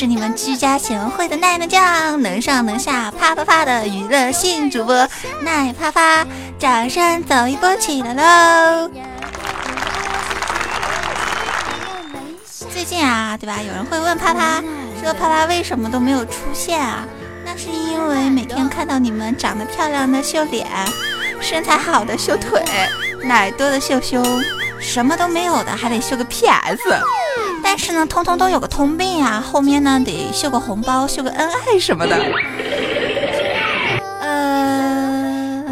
是你们居家贤惠的奈奈酱，能上能下啪啪啪的娱乐性主播奈啪啪，掌声走一波起来喽！最近啊，对吧？有人会问啪啪，说啪啪为什么都没有出现啊？那是因为每天看到你们长得漂亮的秀脸，身材好的秀腿，奶多的秀胸，什么都没有的还得秀个 PS。但是呢，通通都有个通病啊，后面呢得秀个红包，秀个恩爱什么的。呃，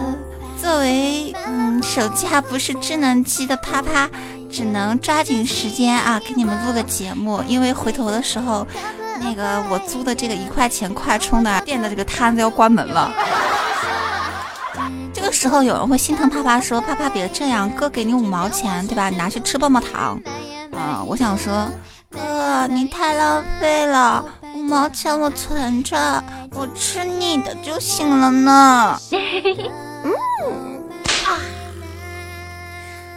作为嗯手机还不是智能机的啪啪，只能抓紧时间啊给你们录个节目，因为回头的时候，那个我租的这个一块钱快充的店的这个摊子要关门了。这个时候有人会心疼啪啪说：“啪啪别这样，哥给你五毛钱，对吧？你拿去吃棒棒糖。”啊，我想说，哥你太浪费了，五毛钱我存着，我吃你的就行了呢。嗯啊，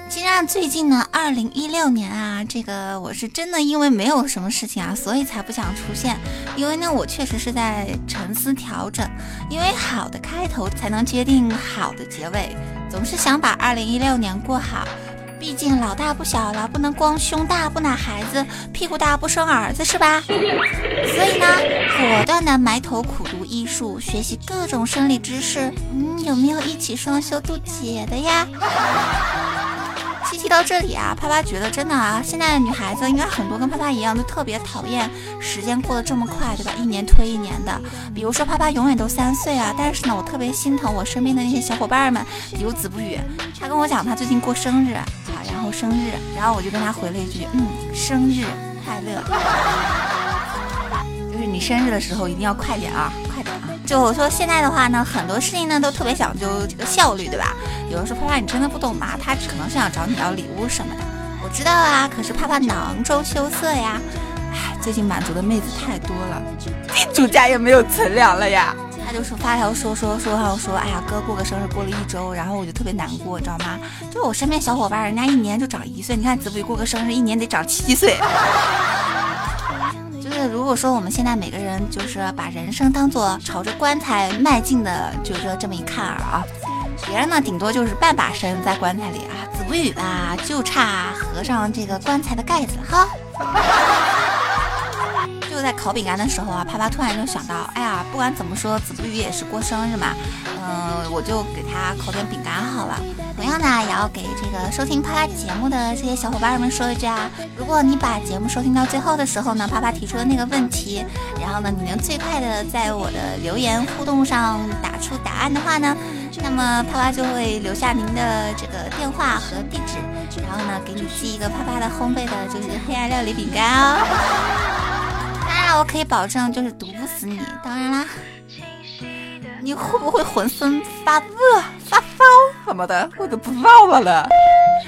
其实啊，最近呢，二零一六年啊，这个我是真的因为没有什么事情啊，所以才不想出现。因为呢，我确实是在沉思调整，因为好的开头才能决定好的结尾，总是想把二零一六年过好。毕竟老大不小了，不能光胸大不奶孩子，屁股大不生儿子是吧？所以呢，果断的埋头苦读医术，学习各种生理知识。嗯，有没有一起双休渡劫的呀？提提到这里啊，啪啪觉得真的啊，现在的女孩子应该很多跟啪啪一样，都特别讨厌时间过得这么快，对吧？一年推一年的。比如说啪啪永远都三岁啊，但是呢，我特别心疼我身边的那些小伙伴们，比如子不语，他跟我讲他最近过生日啊，然后生日，然后我就跟他回了一句，嗯，生日快乐。就是你生日的时候一定要快点啊，快点啊！就我说现在的话呢，很多事情呢都特别讲究这个效率，对吧？有人说啪啪你真的不懂吗？他可能是想找你要礼物什么的。我知道啊，可是啪啪囊中羞涩呀。唉，最近满足的妹子太多了，地 主家也没有存粮了呀。他就是发条说说说说说，哎呀哥过个生日过了一周，然后我就特别难过，你知道吗？就我身边小伙伴，人家一年就长一岁，你看子不语过个生日一年得长七岁。就是如果说我们现在每个人就是把人生当做朝着棺材迈进的，就是说这么一看啊，别人呢顶多就是半把身在棺材里啊，子不语吧就差合上这个棺材的盖子哈。就在烤饼干的时候啊，啪啪突然就想到，哎呀，不管怎么说，子不语也是过生日嘛，嗯，我就给他烤点饼干好了。同样呢，也要给这个收听啪啪节目的这些小伙伴们说一句啊，如果你把节目收听到最后的时候呢，啪啪提出的那个问题，然后呢，你能最快的在我的留言互动上打出答案的话呢，那么啪啪就会留下您的这个电话和地址，然后呢，给你寄一个啪啪的烘焙的就是黑暗料理饼干哦。当然，我可以保证就是毒不死你。当然啦，你会不会浑身发热、发烧什么的，我都不知道了。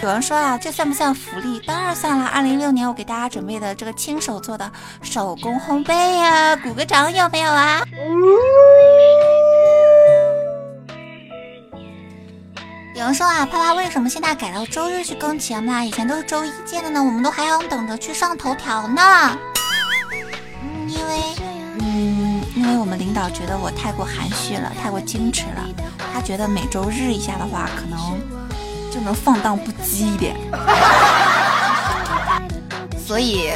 有人说啊，这算不算福利？当然算了。二零一六年我给大家准备的这个亲手做的手工烘焙呀，鼓个掌有没有啊？有人说啊，啪啪为什么现在改到周日去更节目啦？以前都是周一见的呢，我们都还要等着去上头条呢。因为，嗯，因为我们领导觉得我太过含蓄了，太过矜持了。他觉得每周日一下的话，可能就能放荡不羁一点，所以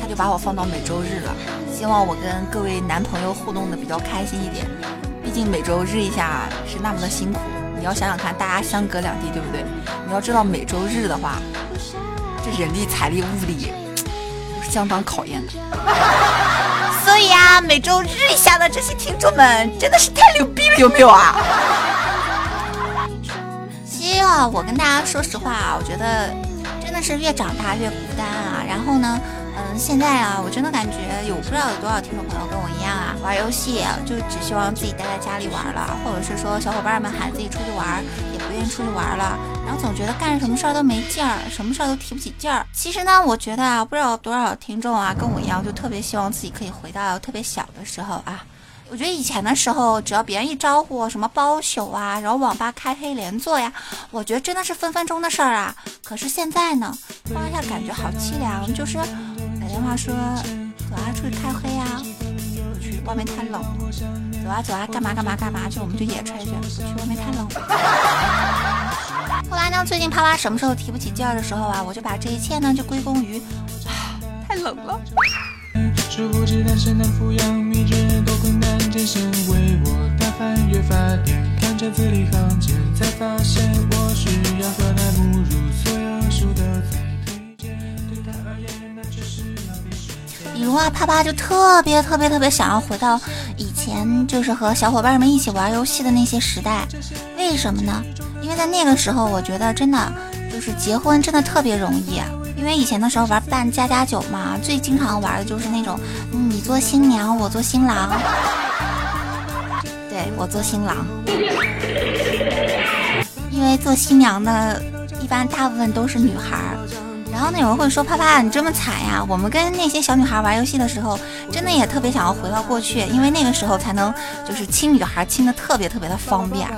他就把我放到每周日了。希望我跟各位男朋友互动的比较开心一点，毕竟每周日一下是那么的辛苦。你要想想看，大家相隔两地，对不对？你要知道每周日的话，这人力、财力、物力相当考验的。所以啊，每周日一下的这些听众们真的是太牛逼了，有没有啊？其实啊，我跟大家说实话啊，我觉得真的是越长大越孤单啊。然后呢，嗯，现在啊，我真的感觉有不知道有多少听众朋友跟我一样啊，玩游戏就只希望自己待在家里玩了，或者是说小伙伴们喊自己出去玩，愿意出去玩了，然后总觉得干什么事儿都没劲儿，什么事儿都提不起劲儿。其实呢，我觉得啊，不知道多少听众啊跟我一样，就特别希望自己可以回到特别小的时候啊。我觉得以前的时候，只要别人一招呼，什么包宿啊，然后网吧开黑连坐呀，我觉得真的是分分钟的事儿啊。可是现在呢，突然一下感觉好凄凉，就是打电话说走啊，出去开黑啊，不去，外面太冷了。走啊走啊干嘛干嘛干嘛去我们就野炊去去外面太冷了。后来呢最近啪啪什么时候提不起劲儿的时候啊我就把这一切呢就归功于太冷了。殊不知抚养秘诀多困难艰为我打翻越发看着字里行间才发现我要不如的对他而言那只是浪费时间。比如啊啪啪就特别特别特别想要回到前，就是和小伙伴们一起玩游戏的那些时代。为什么呢？因为在那个时候，我觉得真的就是结婚真的特别容易。因为以前的时候玩扮家家酒嘛，最经常玩的就是那种，你做新娘，我做新郎，对我做新郎。因为做新娘的，一般大部分都是女孩。然后呢，有人会说，啪啪，你这么惨呀？我们跟那些小女孩玩游戏的时候，真的也特别想要回到过去，因为那个时候才能就是亲女孩亲的特别特别的方便。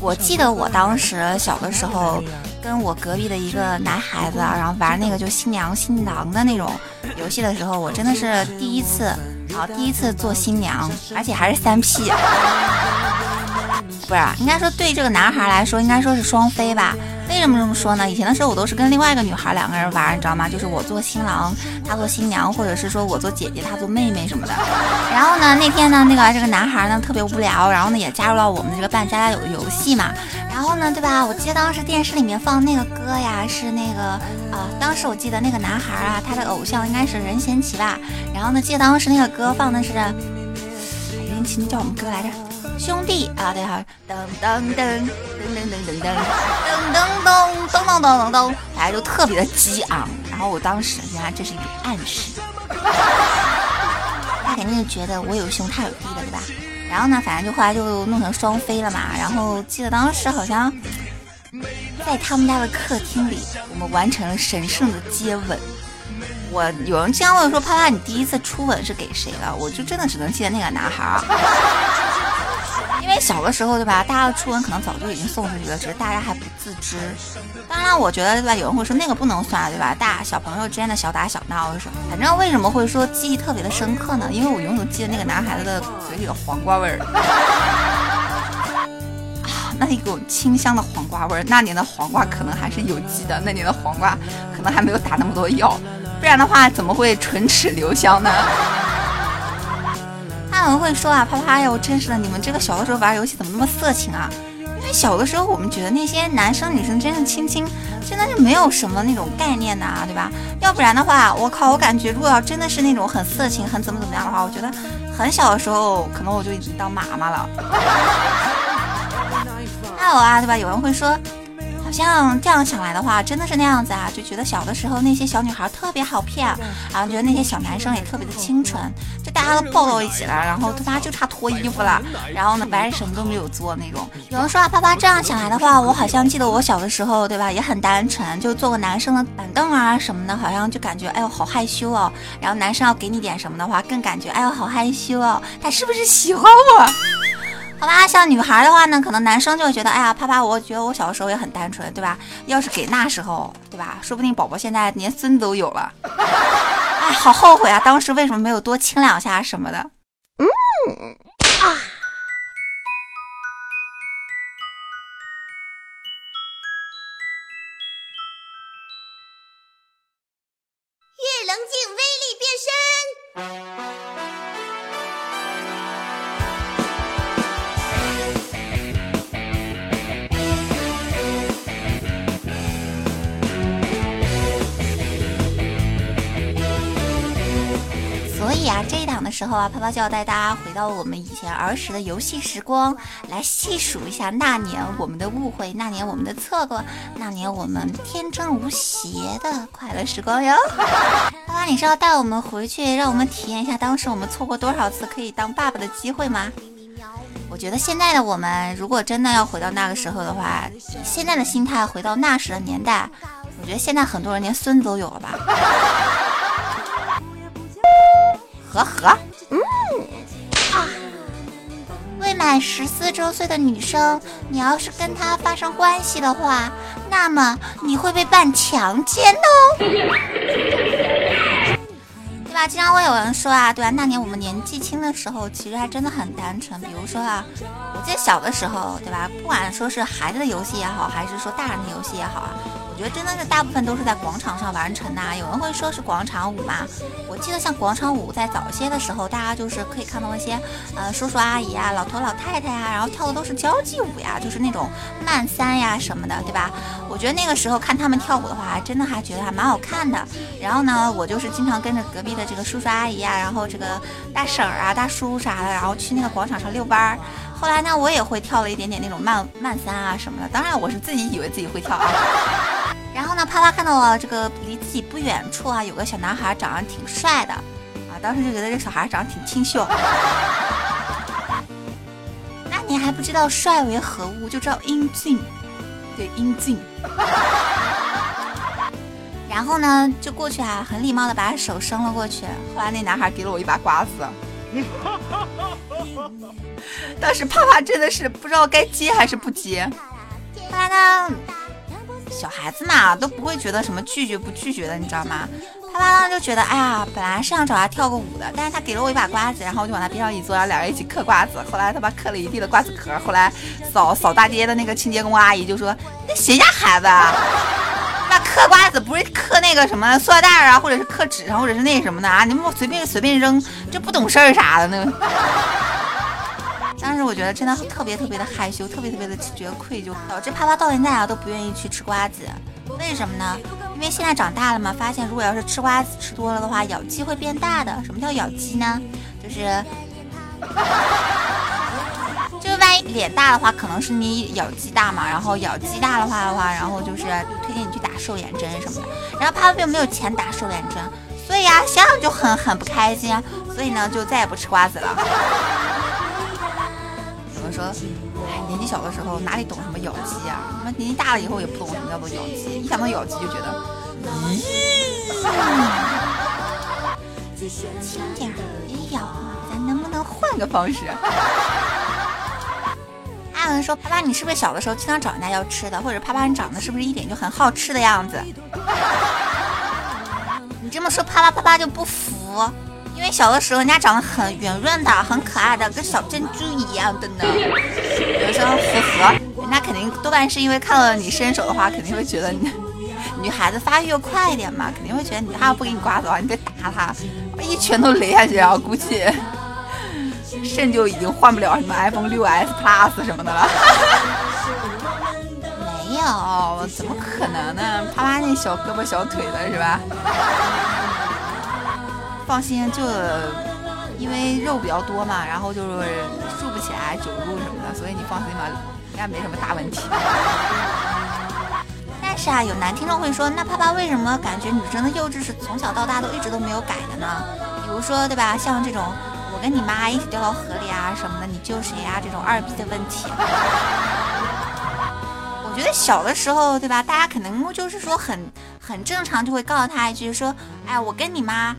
我记得我当时小的时候，跟我隔壁的一个男孩子，然后玩那个就新娘新郎的那种游戏的时候，我真的是第一次，啊，第一次做新娘，而且还是三 P，不是，应该说对这个男孩来说，应该说是双飞吧。为什么这么说呢？以前的时候我都是跟另外一个女孩两个人玩，你知道吗？就是我做新郎，她做新娘，或者是说我做姐姐，她做妹妹什么的。然后呢，那天呢，那个这个男孩呢特别无聊，然后呢也加入了我们这个扮家家有的游戏嘛。然后呢，对吧？我记得当时电视里面放那个歌呀，是那个啊，当时我记得那个男孩啊，他的偶像应该是任贤齐吧。然后呢，记得当时那个歌放的是任贤齐那叫什么歌来着？兄弟啊，对哈，噔噔噔噔噔噔噔噔噔噔噔噔噔噔噔，大家就特别的激昂。然后我当时原来这是一种暗示，他肯定是觉得我有兄他有弟的，对吧？然后呢，反正就后来就弄成双飞了嘛。然后记得当时好像在他们家的客厅里，我们完成了神圣的接吻。我有人经常问说，啪啪，你第一次初吻是给谁了？我就真的只能记得那个男孩。因为小的时候，对吧？大家的初吻可能早就已经送出去了，只是大家还不自知。当然，我觉得，对吧？有人会说那个不能算，对吧？大小朋友之间的小打小闹什么？反正为什么会说记忆特别的深刻呢？因为我永远记得那个男孩子的嘴里的黄瓜味儿啊，那一股清香的黄瓜味儿。那年的黄瓜可能还是有机的，那年的黄瓜可能还没有打那么多药，不然的话怎么会唇齿留香呢？可能会说啊，啪啪呀，我真是的，你们这个小的时候玩游戏怎么那么色情啊？因为小的时候我们觉得那些男生女生真的亲亲，真的就没有什么那种概念呐，对吧？要不然的话，我靠，我感觉如果要真的是那种很色情、很怎么怎么样的话，我觉得很小的时候可能我就已经当妈妈了。还有啊，对吧？有人会说。好像这样想来的话，真的是那样子啊，就觉得小的时候那些小女孩特别好骗，然后觉得那些小男生也特别的清纯，就大家都抱到一起了，然后他妈就差脱衣服了，然后呢，白人什么都没有做那种。有人说啊，啪啪这样想来的话，我好像记得我小的时候，对吧，也很单纯，就坐个男生的板凳啊什么的，好像就感觉哎呦好害羞哦，然后男生要给你点什么的话，更感觉哎呦好害羞哦，他是不是喜欢我？好吧，像女孩的话呢，可能男生就会觉得，哎呀，啪啪，我觉得我小的时候也很单纯，对吧？要是给那时候，对吧？说不定宝宝现在连孙子都有了。哎，好后悔啊，当时为什么没有多亲两下什么的？嗯啊。这一档的时候啊，啪啪就要带大家回到我们以前儿时的游戏时光，来细数一下那年我们的误会，那年我们的错过，那年我们天真无邪的快乐时光哟。泡泡，你是要带我们回去，让我们体验一下当时我们错过多少次可以当爸爸的机会吗？我觉得现在的我们，如果真的要回到那个时候的话，以现在的心态回到那时的年代，我觉得现在很多人连孙子都有了吧。呵呵，嗯啊，满十四周岁的女生，你要是跟他发生关系的话，那么你会被办强奸哦。对吧？经常会有人说啊，对吧？那年我们年纪轻的时候，其实还真的很单纯。比如说啊，我记得小的时候，对吧？不管说是孩子的游戏也好，还是说大人的游戏也好啊。我觉得真的是大部分都是在广场上完成的。有人会说是广场舞嘛？我记得像广场舞在早些的时候，大家就是可以看到那些呃叔叔阿姨啊、老头老太太呀，然后跳的都是交际舞呀，就是那种慢三呀什么的，对吧？我觉得那个时候看他们跳舞的话，真的还觉得还蛮好看的。然后呢，我就是经常跟着隔壁的这个叔叔阿姨啊，然后这个大婶儿啊、大叔啥的，然后去那个广场上遛弯儿。后来呢，我也会跳了一点点那种慢慢三啊什么的。当然，我是自己以为自己会跳啊。然后呢，啪啪看到了这个离自己不远处啊，有个小男孩长得挺帅的啊，当时就觉得这小孩长得挺清秀。那你还不知道帅为何物，就知道英俊，对，英俊。然后呢，就过去啊，很礼貌的把手伸了过去。后来那男孩给了我一把瓜子，当时啪啪真的是不知道该接还是不接。后来呢？小孩子嘛都不会觉得什么拒绝不拒绝的，你知道吗？啪啪呢就觉得，哎呀，本来是想找他跳个舞的，但是他给了我一把瓜子，然后我就往他边上一坐，然后两人一起嗑瓜子。后来他把嗑了一地的瓜子壳。后来扫扫大街的那个清洁工阿姨就说：“那谁家孩子啊？那嗑瓜子不是嗑那个什么塑料袋啊，或者是嗑纸上，或者是那什么的啊？你们随便随便扔，这不懂事儿啥的呢？”当时我觉得真的特别特别的害羞，特别特别的觉得愧疚，导致啪啪到现在啊都不愿意去吃瓜子。为什么呢？因为现在长大了嘛，发现如果要是吃瓜子吃多了的话，咬肌会变大的。什么叫咬肌呢？就是，就万一脸大的话，可能是你咬肌大嘛。然后咬肌大的话的话，然后就是推荐你去打瘦脸针什么的。然后啪啪并没有钱打瘦脸针，所以呀，想想就很很不开心，所以呢就再也不吃瓜子了。说，哎，年纪小的时候哪里懂什么咬肌啊？那年纪大了以后也不懂什么叫做咬肌，一想到咬肌就觉得，咦，轻点别咬了，咱能不能换个方式？还有人说，啪啪，你是不是小的时候经常找人家要吃的？或者啪啪，你长得是不是一点就很好吃的样子？你这么说，啪啪啪啪就不服。因为小的时候人家长得很圆润的，很可爱的，跟小珍珠一样的呢。有时候符合，人家肯定多半是因为看了你伸手的话，肯定会觉得你女孩子发育又快一点嘛，肯定会觉得你他要不给你刮的话，你得打他，一拳头擂下去，啊估计肾就已经换不了什么 iPhone 六 S Plus 什么的了。没有，怎么可能呢？啪啪那小胳膊小腿的是吧？放心，就因为肉比较多嘛，然后就是竖不起来，久入什么的，所以你放心吧，应该没什么大问题。但是啊，有男听众会说，那啪啪为什么感觉女生的幼稚是从小到大都一直都没有改的呢？比如说，对吧？像这种我跟你妈一起掉到河里啊什么的，你救谁啊？这种二逼的问题。我觉得小的时候，对吧？大家可能就是说很很正常，就会告诉他一句说，哎，我跟你妈。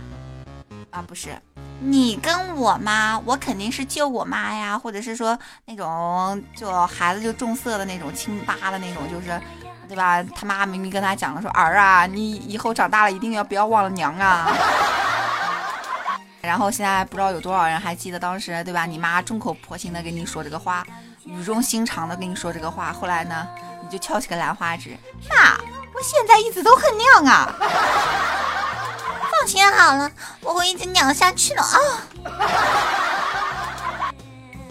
啊，不是，你跟我妈，我肯定是救我妈呀，或者是说那种就孩子就重色的那种亲爸的那种，就是，对吧？他妈明明跟他讲了，说儿啊，你以后长大了一定要不要忘了娘啊。然后现在不知道有多少人还记得当时，对吧？你妈众口婆心的跟你说这个话，语重心长的跟你说这个话，后来呢，你就翘起个兰花指，妈，我现在一直都很娘啊。放心好了，我会一直娘下去的啊。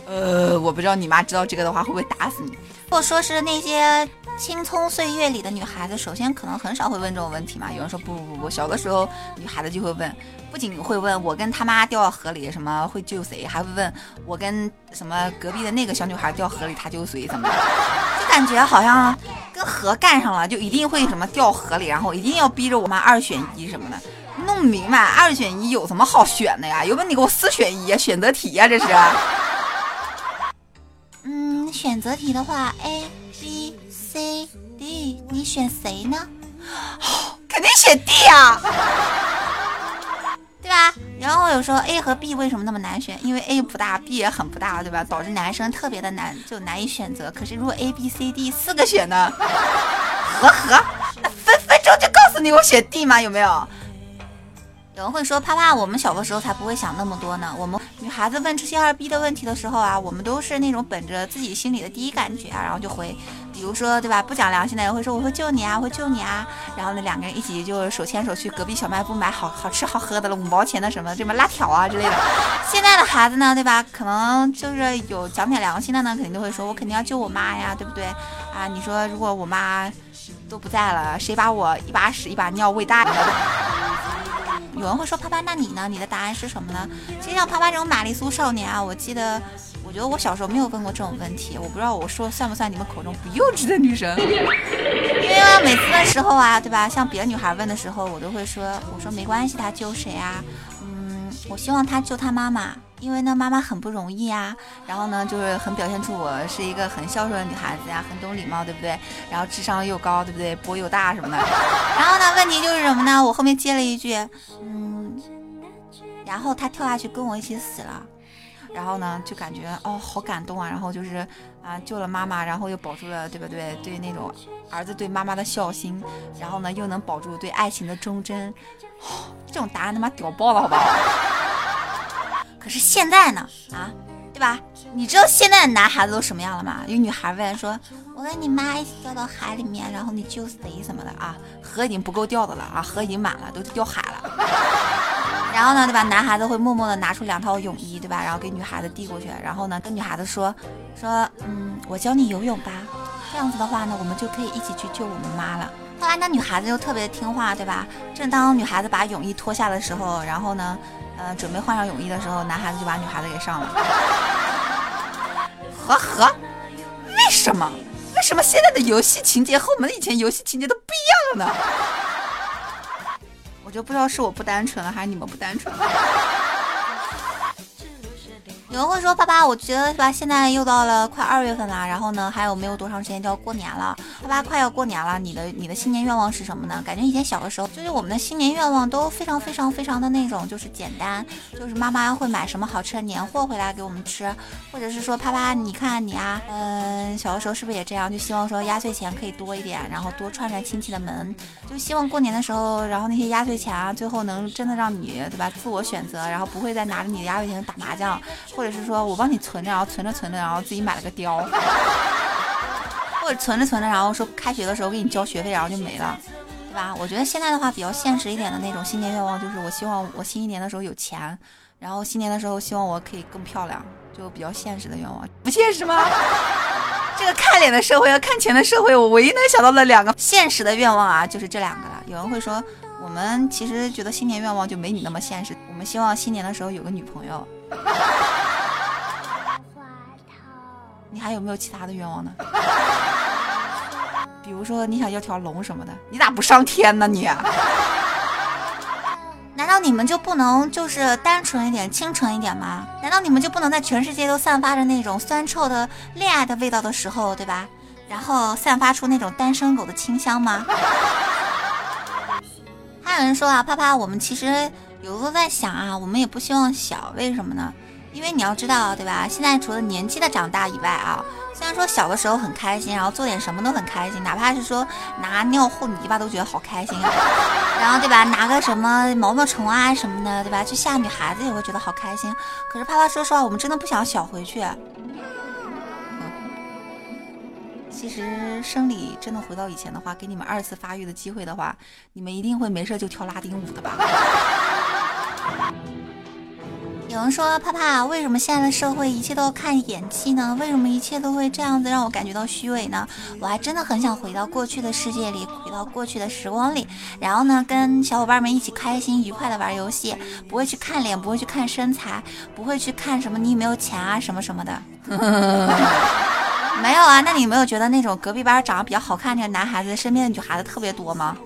呃，我不知道你妈知道这个的话会不会打死你。如果说是那些青葱岁月里的女孩子，首先可能很少会问这种问题嘛。有人说不不不不，小的时候女孩子就会问，不仅会问我跟他妈掉到河里什么会救谁，还会问我跟什么隔壁的那个小女孩掉河里她救谁怎么的，就感觉好像跟河干上了就一定会什么掉河里，然后一定要逼着我妈二选一什么的。弄不明白，二选一有什么好选的呀？有本你给我四选一，选择题呀，这是。嗯，选择题的话，A、B、C、D，你选谁呢？肯定选 D 啊，对吧？然后有时候 A 和 B 为什么那么难选？因为 A 不大，B 也很不大，对吧？导致男生特别的难，就难以选择。可是如果 A、B、C、D 四个选呢？呵呵，那分分钟就告诉你我选 D 吗？有没有？有人会说，啪啪，我们小的时候才不会想那么多呢。我们女孩子问这些二逼的问题的时候啊，我们都是那种本着自己心里的第一感觉啊，然后就回。比如说，对吧？不讲良心的人会说，我会救你啊，我会救你啊。然后呢，两个人一起就手牵手去隔壁小卖部买好好吃好喝的了，五毛钱的什么什么辣条啊之类的。现在的孩子呢，对吧？可能就是有讲点良心的呢，肯定都会说，我肯定要救我妈呀，对不对？啊，你说如果我妈都不在了，谁把我一把屎一把尿喂大的？有人会说啪啪，那你呢？你的答案是什么呢？其实像啪啪这种玛丽苏少年啊，我记得，我觉得我小时候没有问过这种问题，我不知道我说算不算你们口中不幼稚的女生？因为每次的时候啊，对吧？像别的女孩问的时候，我都会说，我说没关系，她救谁啊？嗯，我希望她救她妈妈。因为呢，妈妈很不容易啊，然后呢，就是很表现出我是一个很孝顺的女孩子呀，很懂礼貌，对不对？然后智商又高，对不对？波又大什么的。然后呢，问题就是什么呢？我后面接了一句，嗯，然后他跳下去跟我一起死了，然后呢，就感觉哦，好感动啊。然后就是啊，救了妈妈，然后又保住了，对不对？对那种儿子对妈妈的孝心，然后呢，又能保住对爱情的忠贞，这种答案他妈屌爆了，好不好？可是现在呢，啊，对吧？你知道现在的男孩子都什么样了吗？有女孩问说：“我跟你妈一起掉到海里面，然后你救谁什么的啊？河已经不够掉的了啊，河已经满了，都掉海了。然后呢，对吧？男孩子会默默的拿出两套泳衣，对吧？然后给女孩子递过去，然后呢，跟女孩子说说，嗯，我教你游泳吧。这样子的话呢，我们就可以一起去救我们妈了。后来那女孩子就特别听话，对吧？正当女孩子把泳衣脱下的时候，然后呢？呃，准备换上泳衣的时候，男孩子就把女孩子给上了。呵呵，为什么？为什么现在的游戏情节和我们以前游戏情节都不一样了呢？我就不知道是我不单纯了，还是你们不单纯了。有人会说：“爸爸，我觉得是吧？现在又到了快二月份了，然后呢，还有没有多长时间就要过年了？爸爸，快要过年了，你的你的新年愿望是什么呢？感觉以前小的时候，就是我们的新年愿望都非常非常非常的那种，就是简单，就是妈妈会买什么好吃的年货回来给我们吃，或者是说，爸爸，你看你啊，嗯，小的时候是不是也这样？就希望说压岁钱可以多一点，然后多串串亲戚的门，就希望过年的时候，然后那些压岁钱啊，最后能真的让你对吧，自我选择，然后不会再拿着你的压岁钱打麻将，或者。就是说我帮你存着，然后存着存着，然后自己买了个貂，或者存着存着，然后说开学的时候给你交学费，然后就没了，对吧？我觉得现在的话比较现实一点的那种新年愿望，就是我希望我新一年的时候有钱，然后新年的时候希望我可以更漂亮，就比较现实的愿望。不现实吗？这个看脸的社会和看钱的社会，我唯一能想到的两个现实的愿望啊，就是这两个了。有人会说，我们其实觉得新年愿望就没你那么现实，我们希望新年的时候有个女朋友。你还有没有其他的愿望呢？比如说你想要条龙什么的，你咋不上天呢？你？难道你们就不能就是单纯一点、清纯一点吗？难道你们就不能在全世界都散发着那种酸臭的恋爱的味道的时候，对吧？然后散发出那种单身狗的清香吗？还有人说啊，啪啪，我们其实有时候在想啊，我们也不希望小，为什么呢？因为你要知道，对吧？现在除了年纪的长大以外啊，虽然说小的时候很开心，然后做点什么都很开心，哪怕是说拿尿和泥巴都觉得好开心，然后对吧？拿个什么毛毛虫啊什么的，对吧？去吓女孩子也会觉得好开心。可是啪啪，说实话，我们真的不想小回去。其实生理真的回到以前的话，给你们二次发育的机会的话，你们一定会没事就跳拉丁舞的吧？有人说：“怕怕，为什么现在的社会一切都要看演技呢？为什么一切都会这样子让我感觉到虚伪呢？我还真的很想回到过去的世界里，回到过去的时光里，然后呢，跟小伙伴们一起开心愉快的玩游戏，不会去看脸，不会去看身材，不会去看什么你有没有钱啊什么什么的。没有啊？那你没有觉得那种隔壁班长得比较好看那个男孩子身边的女孩子特别多吗？”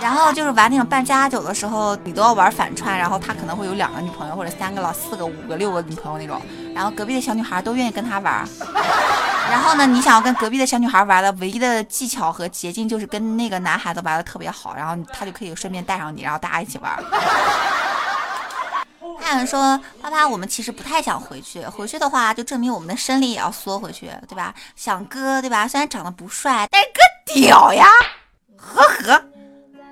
然后就是玩那种扮家酒的时候，你都要玩反串，然后他可能会有两个女朋友，或者三个了、四个、五个、六个女朋友那种。然后隔壁的小女孩都愿意跟他玩。然后呢，你想要跟隔壁的小女孩玩的唯一的技巧和捷径，就是跟那个男孩子玩的特别好，然后他就可以顺便带上你，然后大家一起玩。还有人说，啪啪，我们其实不太想回去，回去的话就证明我们的生理也要缩回去，对吧？想哥，对吧？虽然长得不帅，但是哥屌呀，呵呵。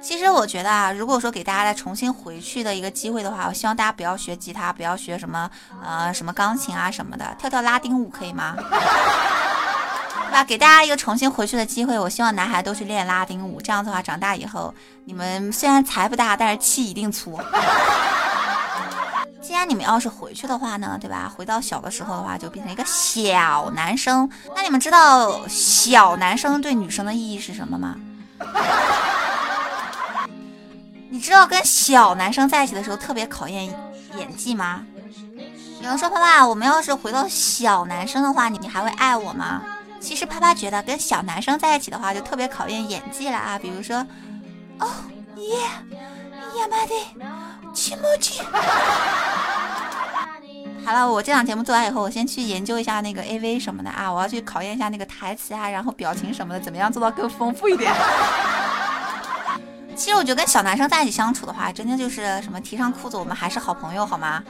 其实我觉得啊，如果说给大家再重新回去的一个机会的话，我希望大家不要学吉他，不要学什么呃什么钢琴啊什么的，跳跳拉丁舞可以吗？对吧？给大家一个重新回去的机会，我希望男孩都去练拉丁舞，这样的话长大以后，你们虽然财不大，但是气一定粗。既然你们要是回去的话呢，对吧？回到小的时候的话，就变成一个小男生。那你们知道小男生对女生的意义是什么吗？知道跟小男生在一起的时候特别考验演技吗？有人说啪啪，我们要是回到小男生的话，你你还会爱我吗？其实啪啪觉得跟小男生在一起的话，就特别考验演技了啊。比如说，哦耶，亚麻的，亲母亲。好了，我这档节目做完以后，我先去研究一下那个 AV 什么的啊，我要去考验一下那个台词啊，然后表情什么的，怎么样做到更丰富一点。其实我觉得跟小男生在一起相处的话，真的就是什么提上裤子，我们还是好朋友，好吗？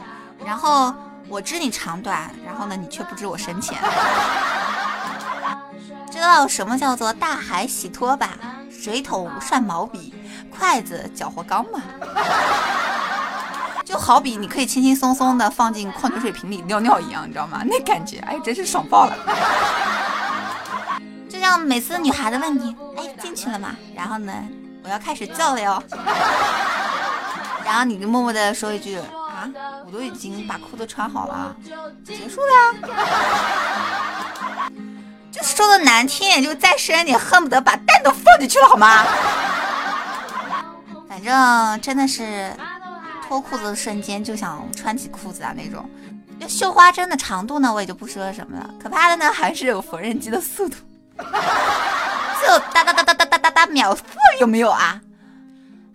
然后我知你长短，然后呢，你却不知我深浅。知道什么叫做大海洗拖把，水桶涮毛笔，筷子搅和缸吗？就好比你可以轻轻松松的放进矿泉水瓶里尿尿一样，你知道吗？那感觉，哎，真是爽爆了。就像每次女孩子问你，哎，进去了吗？然后呢？我要开始叫了哟。然后你就默默的说一句啊，我都已经把裤子穿好了，结束了呀。就说的难听点，就再深点，恨不得把蛋都放进去了好吗？反正真的是脱裤子的瞬间就想穿起裤子啊那种。就绣花针的长度呢，我也就不说什么了。可怕的呢，还是有缝纫机的速度，就哒哒哒哒哒哒哒哒秒有没有啊？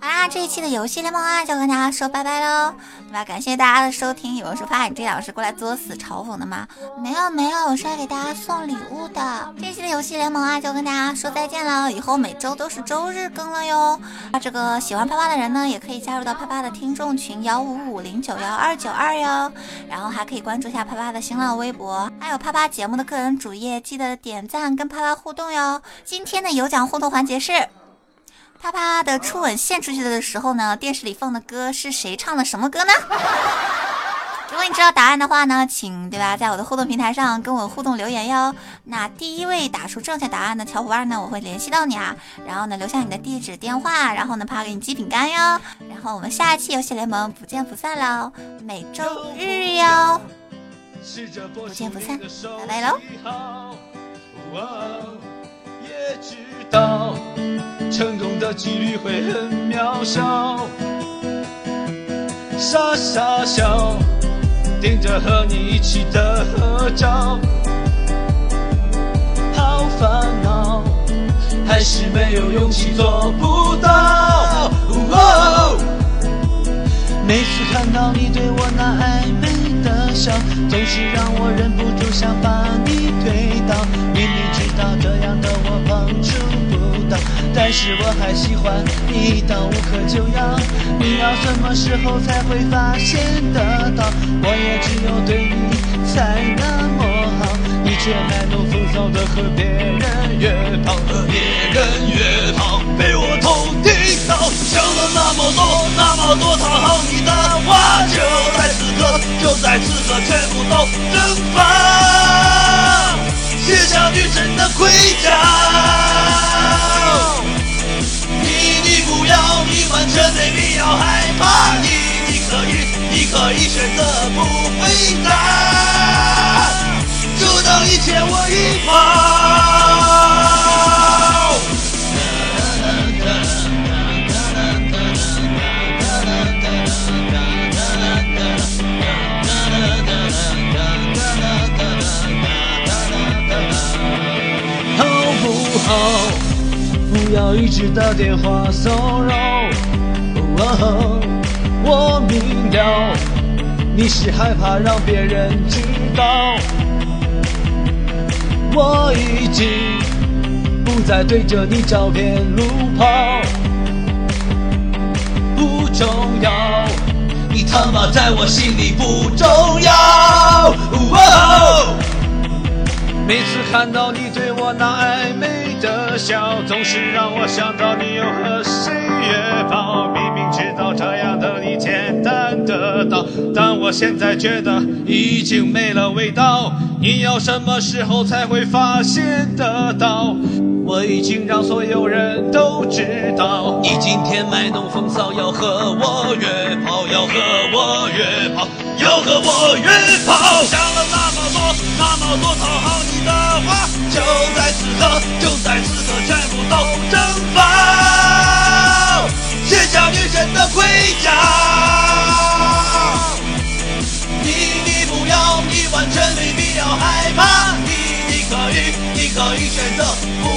好啦，这一期的游戏联盟啊，就跟大家说拜拜喽，对吧？感谢大家的收听。有人说，发现你这两是过来作死嘲讽的吗？没有没有，我是来给大家送礼物的。这期的游戏联盟啊，就跟大家说再见了。以后每周都是周日更了哟。那这个喜欢啪啪的人呢，也可以加入到啪啪的听众群幺五五零九幺二九二哟。然后还可以关注一下啪啪的新浪微博，还有啪啪节目的个人主页，记得点赞跟啪啪互动哟。今天的有奖互动环节是。啪啪的初吻献出去的时候呢，电视里放的歌是谁唱的什么歌呢？如果你知道答案的话呢，请对吧，在我的互动平台上跟我互动留言哟。那第一位打出正确答案的小伙伴呢，我会联系到你啊，然后呢留下你的地址电话，然后呢啪给你寄饼干哟。然后我们下一期游戏联盟不见不散喽，每周日哟，不见不散，拜拜喽。成功的几率会很渺小，傻傻笑，盯着和你一起的合照，好烦恼，还是没有勇气做不到。每次看到你对我那暧昧的笑，总是让我忍不住想把你推倒。这样的我碰触。但是我还喜欢你到无可救药，你要什么时候才会发现得到？我也只有对你才那么好，你却卖弄风骚的和别人约炮，和别人约炮，被我偷听到，想了那么多那么多讨好你的话，就在此刻，就在此刻，全部都蒸发，卸下女神的盔甲。你你不要，你完全没必要害怕，你你可以，你可以选择不回答，就当一切我已跑。不要一直打电话骚扰，我明了，你是害怕让别人知道，我已经不再对着你照片路跑，不重要，你。他妈在我心里不重要。哦每次看到你对我那暧昧的笑，总是让我想到你又和谁约炮。明明知道这样的你简单得到，但我现在觉得已经没了味道。你要什么时候才会发现得到？我已经让所有人都知道，你今天卖弄风骚，要和我约炮，要和我约炮，要和我约炮。讲了那么多，那么多讨好你的话，就在此刻，就在此刻，全部都蒸发，卸下女神的盔甲。你你不要，你完全没必要害怕，你你可以，你可以选择不。